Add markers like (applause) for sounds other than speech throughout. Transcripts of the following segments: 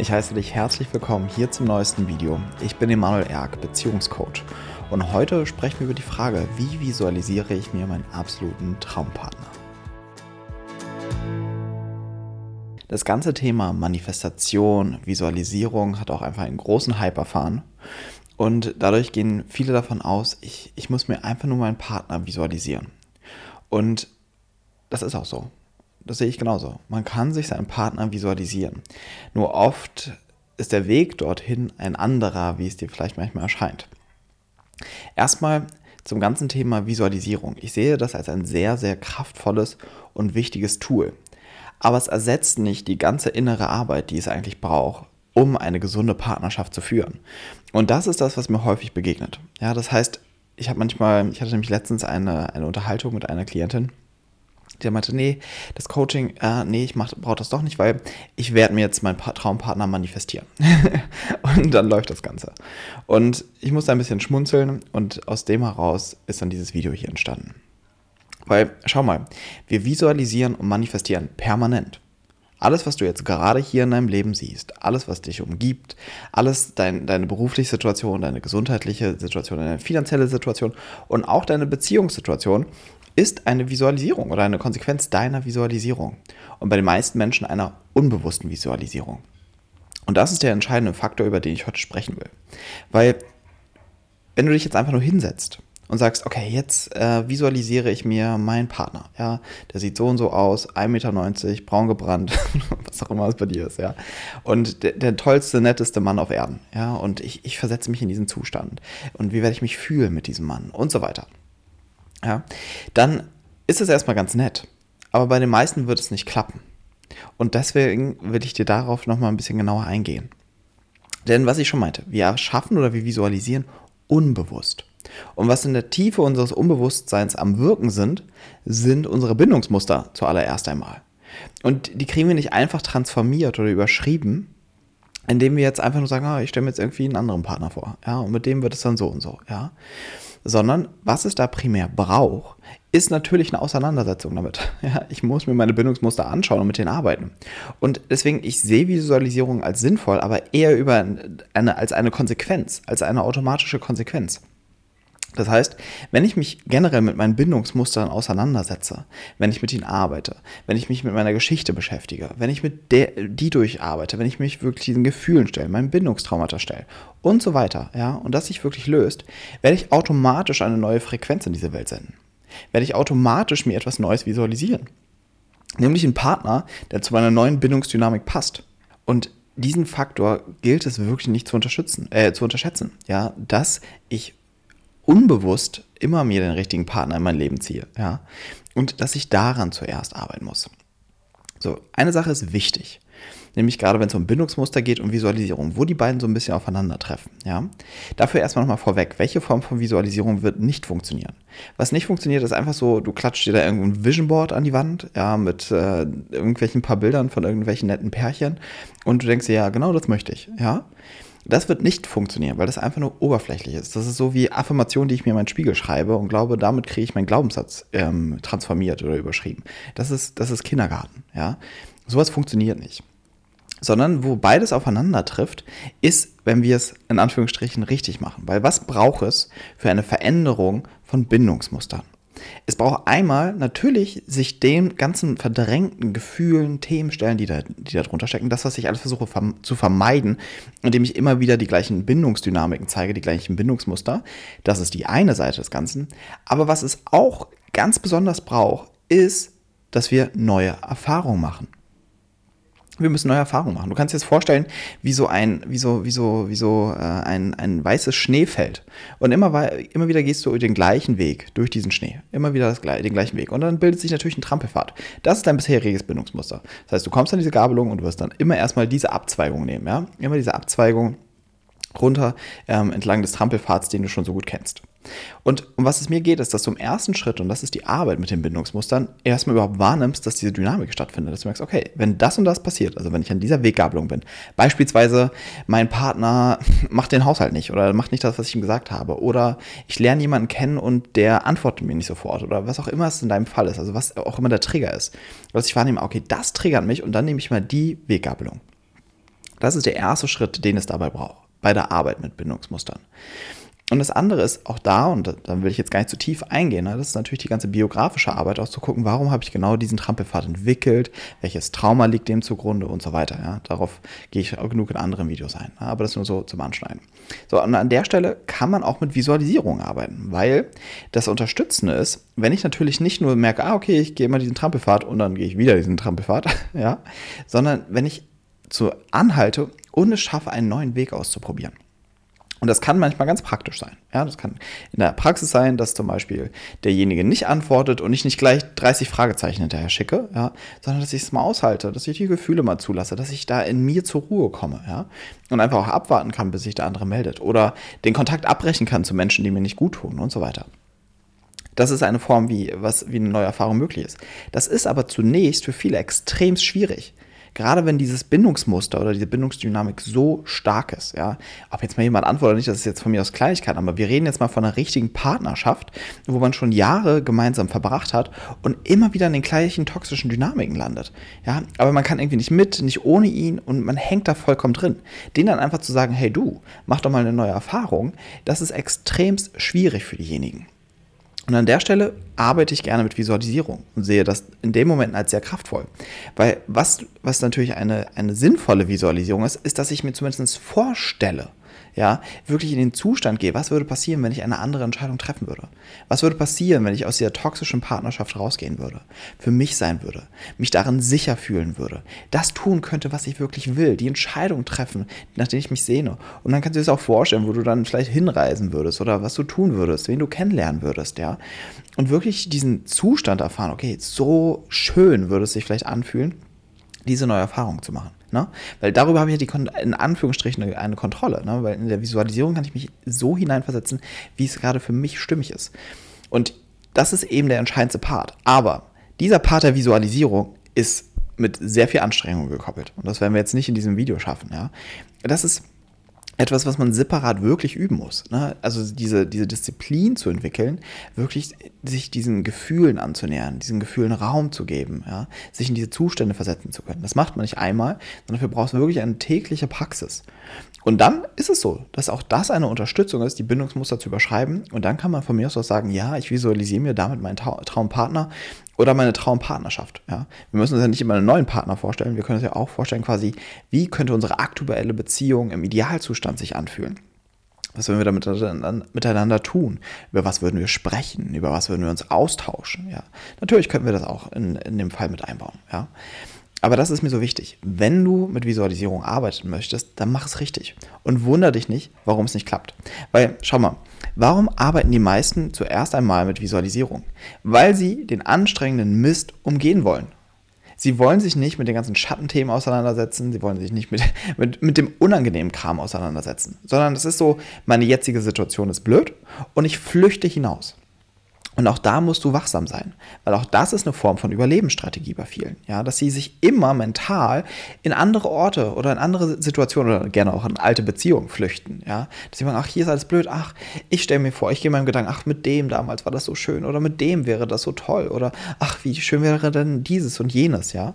Ich heiße dich herzlich willkommen hier zum neuesten Video. Ich bin Emanuel Erk, Beziehungscoach. Und heute sprechen wir über die Frage, wie visualisiere ich mir meinen absoluten Traumpartner? Das ganze Thema Manifestation, Visualisierung hat auch einfach einen großen Hype erfahren. Und dadurch gehen viele davon aus, ich, ich muss mir einfach nur meinen Partner visualisieren. Und das ist auch so. Das sehe ich genauso. Man kann sich seinen Partner visualisieren. Nur oft ist der Weg dorthin ein anderer, wie es dir vielleicht manchmal erscheint. Erstmal zum ganzen Thema Visualisierung. Ich sehe das als ein sehr, sehr kraftvolles und wichtiges Tool. Aber es ersetzt nicht die ganze innere Arbeit, die es eigentlich braucht, um eine gesunde Partnerschaft zu führen. Und das ist das, was mir häufig begegnet. Ja, das heißt, ich habe manchmal, ich hatte nämlich letztens eine, eine Unterhaltung mit einer Klientin, der meinte, nee, das Coaching, äh, nee, ich brauche das doch nicht, weil ich werde mir jetzt meinen Traumpartner manifestieren. (laughs) und dann läuft das Ganze. Und ich musste ein bisschen schmunzeln und aus dem heraus ist dann dieses Video hier entstanden. Weil, schau mal, wir visualisieren und manifestieren permanent. Alles, was du jetzt gerade hier in deinem Leben siehst, alles, was dich umgibt, alles dein, deine berufliche Situation, deine gesundheitliche Situation, deine finanzielle Situation und auch deine Beziehungssituation, ist eine Visualisierung oder eine Konsequenz deiner Visualisierung. Und bei den meisten Menschen einer unbewussten Visualisierung. Und das ist der entscheidende Faktor, über den ich heute sprechen will. Weil, wenn du dich jetzt einfach nur hinsetzt und sagst, okay, jetzt äh, visualisiere ich mir meinen Partner, ja, der sieht so und so aus, 1,90 Meter, braun gebrannt, (laughs) was auch immer es bei dir ist, ja, und der, der, tollste, netteste Mann auf Erden, ja, und ich, ich versetze mich in diesen Zustand und wie werde ich mich fühlen mit diesem Mann und so weiter ja, dann ist es erstmal ganz nett. Aber bei den meisten wird es nicht klappen. Und deswegen will ich dir darauf nochmal ein bisschen genauer eingehen. Denn was ich schon meinte, wir erschaffen oder wir visualisieren unbewusst. Und was in der Tiefe unseres Unbewusstseins am Wirken sind, sind unsere Bindungsmuster zuallererst einmal. Und die kriegen wir nicht einfach transformiert oder überschrieben, indem wir jetzt einfach nur sagen, ah, ich stelle mir jetzt irgendwie einen anderen Partner vor. Ja, und mit dem wird es dann so und so. Ja sondern was es da primär braucht, ist natürlich eine Auseinandersetzung damit. (laughs) Ja, ich muss mir meine Bindungsmuster anschauen und mit denen arbeiten. Und deswegen, ich sehe Visualisierung als sinnvoll, aber eher über eine, als eine Konsequenz, als eine automatische Konsequenz. Das heißt, wenn ich mich generell mit meinen Bindungsmustern auseinandersetze, wenn ich mit ihnen arbeite, wenn ich mich mit meiner Geschichte beschäftige, wenn ich mit der, die durcharbeite, wenn ich mich wirklich diesen Gefühlen stelle, meinen Bindungstraumata stelle und so weiter, ja, und das sich wirklich löst, werde ich automatisch eine neue Frequenz in diese Welt senden. Werde ich automatisch mir etwas Neues visualisieren. Nämlich einen Partner, der zu meiner neuen Bindungsdynamik passt. Und diesen Faktor gilt es wirklich nicht zu unterstützen, äh, zu unterschätzen, ja, dass ich unbewusst immer mir den richtigen Partner in mein Leben ziehe, ja, und dass ich daran zuerst arbeiten muss. So, eine Sache ist wichtig, nämlich gerade wenn es um Bindungsmuster geht und Visualisierung, wo die beiden so ein bisschen aufeinandertreffen, ja. Dafür erstmal nochmal vorweg, welche Form von Visualisierung wird nicht funktionieren? Was nicht funktioniert, ist einfach so, du klatscht dir da irgendein Vision Board an die Wand, ja, mit äh, irgendwelchen paar Bildern von irgendwelchen netten Pärchen und du denkst dir, ja, genau das möchte ich, ja. Das wird nicht funktionieren, weil das einfach nur oberflächlich ist. Das ist so wie Affirmation, die ich mir in meinen Spiegel schreibe und glaube, damit kriege ich meinen Glaubenssatz ähm, transformiert oder überschrieben. Das ist, das ist Kindergarten, ja. Sowas funktioniert nicht. Sondern wo beides aufeinander trifft, ist, wenn wir es in Anführungsstrichen richtig machen. Weil was braucht es für eine Veränderung von Bindungsmustern? Es braucht einmal natürlich sich den ganzen verdrängten Gefühlen, Themen stellen, die da, die da drunter stecken. Das, was ich alles versuche zu vermeiden, indem ich immer wieder die gleichen Bindungsdynamiken zeige, die gleichen Bindungsmuster. Das ist die eine Seite des Ganzen. Aber was es auch ganz besonders braucht, ist, dass wir neue Erfahrungen machen wir müssen neue Erfahrungen machen. Du kannst dir das vorstellen, wie so ein, wie so, wie so, wie so äh, ein, ein weißes Schneefeld. Und immer, immer wieder gehst du den gleichen Weg durch diesen Schnee. Immer wieder das, den gleichen Weg. Und dann bildet sich natürlich ein Trampelpfad. Das ist dein bisheriges Bindungsmuster. Das heißt, du kommst an diese Gabelung und du wirst dann immer erstmal diese Abzweigung nehmen. Ja? Immer diese Abzweigung runter ähm, entlang des Trampelpfads, den du schon so gut kennst. Und um was es mir geht, ist, dass du im ersten Schritt, und das ist die Arbeit mit den Bindungsmustern, erstmal überhaupt wahrnimmst, dass diese Dynamik stattfindet. Dass du merkst, okay, wenn das und das passiert, also wenn ich an dieser Weggabelung bin, beispielsweise mein Partner (laughs) macht den Haushalt nicht oder macht nicht das, was ich ihm gesagt habe, oder ich lerne jemanden kennen und der antwortet mir nicht sofort oder was auch immer es in deinem Fall ist, also was auch immer der Trigger ist, dass ich wahrnehme, okay, das triggert mich und dann nehme ich mal die Weggabelung. Das ist der erste Schritt, den es dabei braucht, bei der Arbeit mit Bindungsmustern. Und das andere ist auch da, und da will ich jetzt gar nicht zu tief eingehen, ne, das ist natürlich die ganze biografische Arbeit, auch zu gucken, warum habe ich genau diesen Trampelpfad entwickelt, welches Trauma liegt dem zugrunde und so weiter. Ja. Darauf gehe ich auch genug in anderen Videos ein, ne, aber das nur so zum Anschneiden. So, und an der Stelle kann man auch mit Visualisierung arbeiten, weil das Unterstützende ist, wenn ich natürlich nicht nur merke, ah, okay, ich gehe mal diesen Trampelpfad und dann gehe ich wieder diesen Trampelpfad, (laughs) ja, sondern wenn ich zu anhalte und es schaffe, einen neuen Weg auszuprobieren. Und das kann manchmal ganz praktisch sein. Ja, das kann in der Praxis sein, dass zum Beispiel derjenige nicht antwortet und ich nicht gleich 30 Fragezeichen hinterher schicke, ja, sondern dass ich es mal aushalte, dass ich die Gefühle mal zulasse, dass ich da in mir zur Ruhe komme, ja, und einfach auch abwarten kann, bis sich der andere meldet oder den Kontakt abbrechen kann zu Menschen, die mir nicht gut tun und so weiter. Das ist eine Form, wie, was, wie eine neue Erfahrung möglich ist. Das ist aber zunächst für viele extrem schwierig gerade wenn dieses Bindungsmuster oder diese Bindungsdynamik so stark ist, ja, ob jetzt mal jemand antwortet oder nicht, das ist jetzt von mir aus Kleinigkeit, aber wir reden jetzt mal von einer richtigen Partnerschaft, wo man schon Jahre gemeinsam verbracht hat und immer wieder in den gleichen toxischen Dynamiken landet, ja, aber man kann irgendwie nicht mit, nicht ohne ihn und man hängt da vollkommen drin. Den dann einfach zu sagen, hey du, mach doch mal eine neue Erfahrung, das ist extremst schwierig für diejenigen. Und an der Stelle arbeite ich gerne mit Visualisierung und sehe das in dem Moment als sehr kraftvoll. Weil was, was natürlich eine, eine sinnvolle Visualisierung ist, ist, dass ich mir zumindest vorstelle, ja, wirklich in den Zustand gehe, was würde passieren, wenn ich eine andere Entscheidung treffen würde? Was würde passieren, wenn ich aus dieser toxischen Partnerschaft rausgehen würde? Für mich sein würde, mich darin sicher fühlen würde, das tun könnte, was ich wirklich will, die Entscheidung treffen, nach der ich mich sehne. Und dann kannst du dir das auch vorstellen, wo du dann vielleicht hinreisen würdest oder was du tun würdest, wen du kennenlernen würdest, ja. Und wirklich diesen Zustand erfahren, okay, so schön würde es sich vielleicht anfühlen, diese neue Erfahrung zu machen. Ne? Weil darüber habe ich ja die, in Anführungsstrichen eine, eine Kontrolle. Ne? Weil in der Visualisierung kann ich mich so hineinversetzen, wie es gerade für mich stimmig ist. Und das ist eben der entscheidendste Part. Aber dieser Part der Visualisierung ist mit sehr viel Anstrengung gekoppelt. Und das werden wir jetzt nicht in diesem Video schaffen. Ja? Das ist etwas, was man separat wirklich üben muss. Ne? Also diese, diese Disziplin zu entwickeln, wirklich sich diesen Gefühlen anzunähern, diesen Gefühlen Raum zu geben, ja? sich in diese Zustände versetzen zu können. Das macht man nicht einmal, sondern dafür brauchst du wirklich eine tägliche Praxis. Und dann ist es so, dass auch das eine Unterstützung ist, die Bindungsmuster zu überschreiben. Und dann kann man von mir aus auch sagen, ja, ich visualisiere mir damit meinen Traumpartner oder meine Traumpartnerschaft. Ja? Wir müssen uns ja nicht immer einen neuen Partner vorstellen, wir können uns ja auch vorstellen, quasi, wie könnte unsere aktuelle Beziehung im Idealzustand sich anfühlen. Was würden wir da miteinander tun? Über was würden wir sprechen? Über was würden wir uns austauschen? Ja, natürlich können wir das auch in, in dem Fall mit einbauen. Ja, aber das ist mir so wichtig. Wenn du mit Visualisierung arbeiten möchtest, dann mach es richtig. Und wundere dich nicht, warum es nicht klappt. Weil, schau mal, warum arbeiten die meisten zuerst einmal mit Visualisierung? Weil sie den anstrengenden Mist umgehen wollen. Sie wollen sich nicht mit den ganzen Schattenthemen auseinandersetzen, sie wollen sich nicht mit, (laughs) mit, mit dem unangenehmen Kram auseinandersetzen, sondern es ist so, meine jetzige Situation ist blöd und ich flüchte hinaus. Und auch da musst du wachsam sein, weil auch das ist eine Form von Überlebensstrategie bei vielen, ja, dass sie sich immer mental in andere Orte oder in andere Situationen oder gerne auch in alte Beziehungen flüchten, ja, dass sie sagen, ach, hier ist alles blöd, ach, ich stelle mir vor, ich gehe meinem Gedanken, ach, mit dem damals war das so schön oder mit dem wäre das so toll oder ach, wie schön wäre denn dieses und jenes, ja.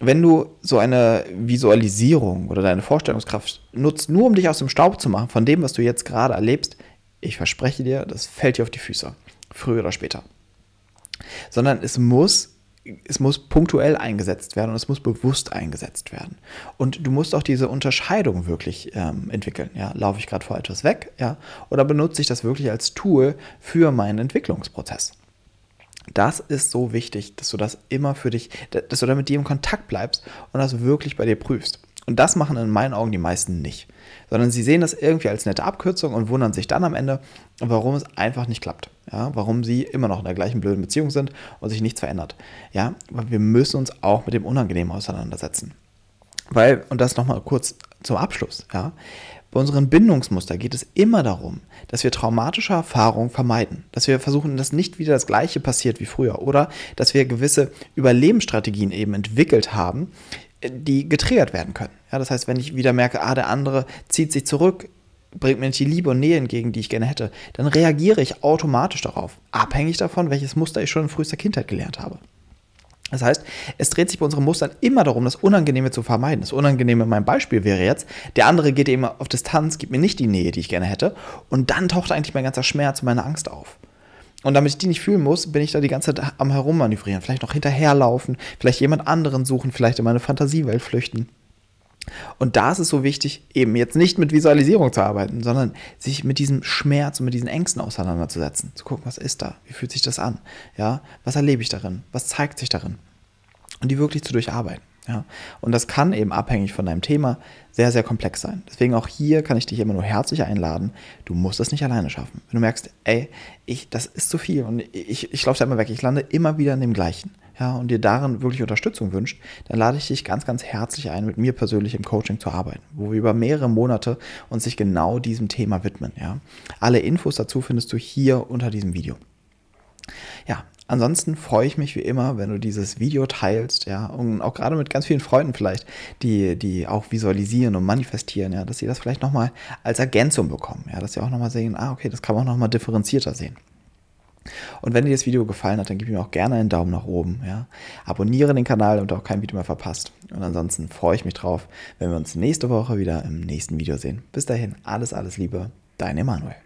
Wenn du so eine Visualisierung oder deine Vorstellungskraft nutzt, nur um dich aus dem Staub zu machen von dem, was du jetzt gerade erlebst, ich verspreche dir, das fällt dir auf die Füße früher oder später. Sondern es muss es muss punktuell eingesetzt werden und es muss bewusst eingesetzt werden. Und du musst auch diese Unterscheidung wirklich ähm, entwickeln. Ja? Laufe ich gerade vor etwas weg, ja? Oder benutze ich das wirklich als Tool für meinen Entwicklungsprozess? Das ist so wichtig, dass du das immer für dich, dass du da mit dir im Kontakt bleibst und das wirklich bei dir prüfst. Und das machen in meinen Augen die meisten nicht. Sondern sie sehen das irgendwie als nette Abkürzung und wundern sich dann am Ende, warum es einfach nicht klappt. Ja, warum sie immer noch in der gleichen blöden Beziehung sind und sich nichts verändert. Ja, weil wir müssen uns auch mit dem Unangenehmen auseinandersetzen. Weil, und das nochmal kurz zum Abschluss, ja, bei unseren Bindungsmuster geht es immer darum, dass wir traumatische Erfahrungen vermeiden, dass wir versuchen, dass nicht wieder das Gleiche passiert wie früher oder dass wir gewisse Überlebensstrategien eben entwickelt haben, die getriggert werden können. Ja, das heißt, wenn ich wieder merke, ah, der andere zieht sich zurück, bringt mir nicht die Liebe und Nähe entgegen, die ich gerne hätte, dann reagiere ich automatisch darauf, abhängig davon, welches Muster ich schon in frühester Kindheit gelernt habe. Das heißt, es dreht sich bei unseren Mustern immer darum, das Unangenehme zu vermeiden. Das Unangenehme in meinem Beispiel wäre jetzt, der andere geht eben auf Distanz, gibt mir nicht die Nähe, die ich gerne hätte. Und dann taucht eigentlich mein ganzer Schmerz und meine Angst auf. Und damit ich die nicht fühlen muss, bin ich da die ganze Zeit am Herummanövrieren. Vielleicht noch hinterherlaufen, vielleicht jemand anderen suchen, vielleicht in meine Fantasiewelt flüchten. Und da ist es so wichtig, eben jetzt nicht mit Visualisierung zu arbeiten, sondern sich mit diesem Schmerz und mit diesen Ängsten auseinanderzusetzen. Zu gucken, was ist da? Wie fühlt sich das an? Ja, was erlebe ich darin? Was zeigt sich darin? Und die wirklich zu durcharbeiten. Ja, und das kann eben abhängig von deinem Thema sehr, sehr komplex sein. Deswegen auch hier kann ich dich immer nur herzlich einladen. Du musst es nicht alleine schaffen. Wenn du merkst, ey, ich, das ist zu viel und ich, ich laufe da immer weg, ich lande immer wieder in dem Gleichen ja, und dir darin wirklich Unterstützung wünscht, dann lade ich dich ganz, ganz herzlich ein, mit mir persönlich im Coaching zu arbeiten, wo wir über mehrere Monate uns sich genau diesem Thema widmen. Ja. Alle Infos dazu findest du hier unter diesem Video. Ja, ansonsten freue ich mich wie immer, wenn du dieses Video teilst, ja, und auch gerade mit ganz vielen Freunden vielleicht, die, die auch visualisieren und manifestieren, ja, dass sie das vielleicht nochmal als Ergänzung bekommen, ja, dass sie auch nochmal sehen, ah, okay, das kann man auch nochmal differenzierter sehen. Und wenn dir das Video gefallen hat, dann gib mir auch gerne einen Daumen nach oben. Ja? Abonniere den Kanal und auch kein Video mehr verpasst. Und ansonsten freue ich mich drauf, wenn wir uns nächste Woche wieder im nächsten Video sehen. Bis dahin, alles, alles Liebe, dein Emanuel.